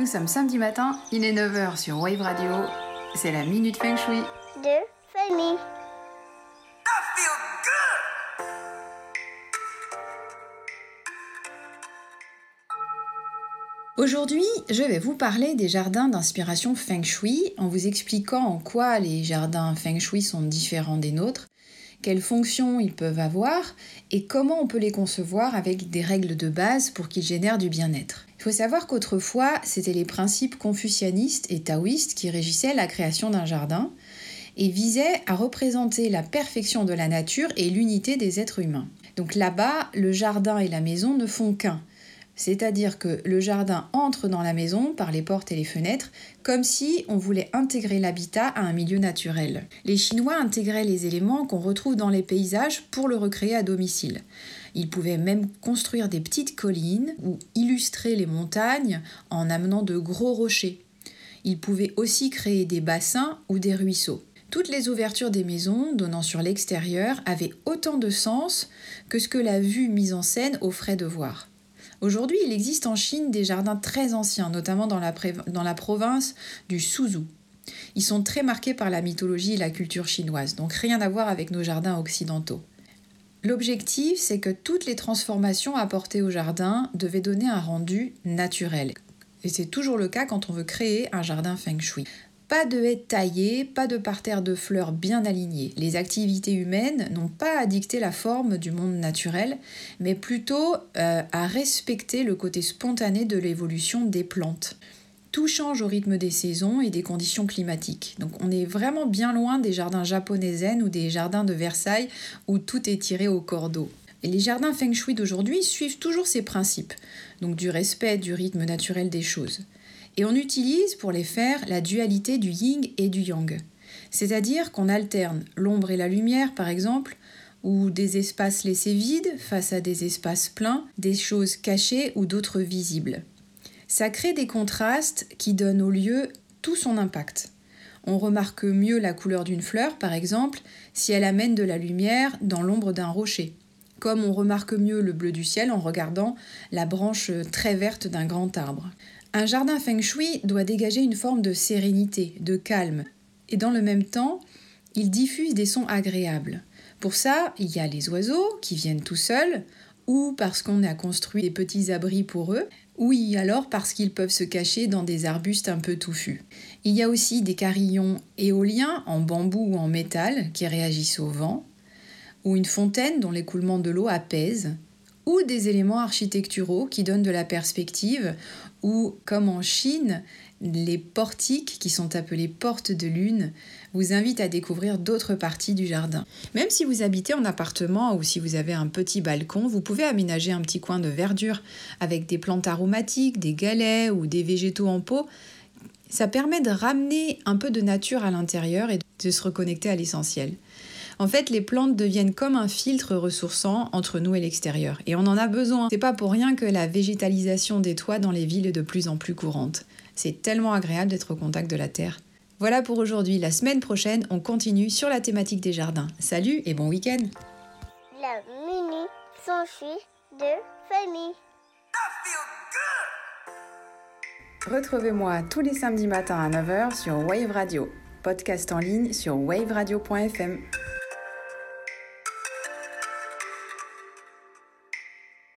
Nous sommes samedi matin, il est 9h sur Wave Radio. C'est la Minute Feng Shui. de famille. Aujourd'hui, je vais vous parler des jardins d'inspiration Feng Shui en vous expliquant en quoi les jardins Feng Shui sont différents des nôtres, quelles fonctions ils peuvent avoir et comment on peut les concevoir avec des règles de base pour qu'ils génèrent du bien-être. Il faut savoir qu'autrefois, c'était les principes confucianistes et taoïstes qui régissaient la création d'un jardin et visaient à représenter la perfection de la nature et l'unité des êtres humains. Donc là-bas, le jardin et la maison ne font qu'un. C'est-à-dire que le jardin entre dans la maison par les portes et les fenêtres, comme si on voulait intégrer l'habitat à un milieu naturel. Les Chinois intégraient les éléments qu'on retrouve dans les paysages pour le recréer à domicile. Ils pouvaient même construire des petites collines ou illustrer les montagnes en amenant de gros rochers. Ils pouvaient aussi créer des bassins ou des ruisseaux. Toutes les ouvertures des maisons donnant sur l'extérieur avaient autant de sens que ce que la vue mise en scène offrait de voir. Aujourd'hui, il existe en Chine des jardins très anciens, notamment dans la, province du Suzhou. Ils sont très marqués par la mythologie et la culture chinoise, donc rien à voir avec nos jardins occidentaux. L'objectif, c'est que toutes les transformations apportées au jardin devaient donner un rendu naturel. Et c'est toujours le cas quand on veut créer un jardin feng shui. Pas de haies taillées, pas de parterre de fleurs bien alignés. Les activités humaines n'ont pas à dicter la forme du monde naturel, mais plutôt euh, à respecter le côté spontané de l'évolution des plantes. Tout change au rythme des saisons et des conditions climatiques. Donc on est vraiment bien loin des jardins japonais zen ou des jardins de Versailles où tout est tiré au cordeau. Et les jardins feng shui d'aujourd'hui suivent toujours ces principes, donc du respect du rythme naturel des choses. Et on utilise pour les faire la dualité du yin et du yang. C'est-à-dire qu'on alterne l'ombre et la lumière, par exemple, ou des espaces laissés vides face à des espaces pleins, des choses cachées ou d'autres visibles. Ça crée des contrastes qui donnent au lieu tout son impact. On remarque mieux la couleur d'une fleur, par exemple, si elle amène de la lumière dans l'ombre d'un rocher, comme on remarque mieux le bleu du ciel en regardant la branche très verte d'un grand arbre. Un jardin feng shui doit dégager une forme de sérénité, de calme, et dans le même temps, il diffuse des sons agréables. Pour ça, il y a les oiseaux qui viennent tout seuls, ou parce qu'on a construit des petits abris pour eux, ou alors parce qu'ils peuvent se cacher dans des arbustes un peu touffus. Il y a aussi des carillons éoliens en bambou ou en métal qui réagissent au vent, ou une fontaine dont l'écoulement de l'eau apaise, ou des éléments architecturaux qui donnent de la perspective, ou comme en Chine, les portiques, qui sont appelées portes de lune, vous invitent à découvrir d'autres parties du jardin. Même si vous habitez en appartement ou si vous avez un petit balcon, vous pouvez aménager un petit coin de verdure avec des plantes aromatiques, des galets ou des végétaux en pot. Ça permet de ramener un peu de nature à l'intérieur et de se reconnecter à l'essentiel. En fait, les plantes deviennent comme un filtre ressourçant entre nous et l'extérieur. Et on en a besoin. C'est pas pour rien que la végétalisation des toits dans les villes est de plus en plus courante. C'est tellement agréable d'être au contact de la terre. Voilà pour aujourd'hui. La semaine prochaine, on continue sur la thématique des jardins. Salut et bon week-end La mini s'enfuit de famille. Retrouvez-moi tous les samedis matins à 9h sur Wave Radio. Podcast en ligne sur waveradio.fm.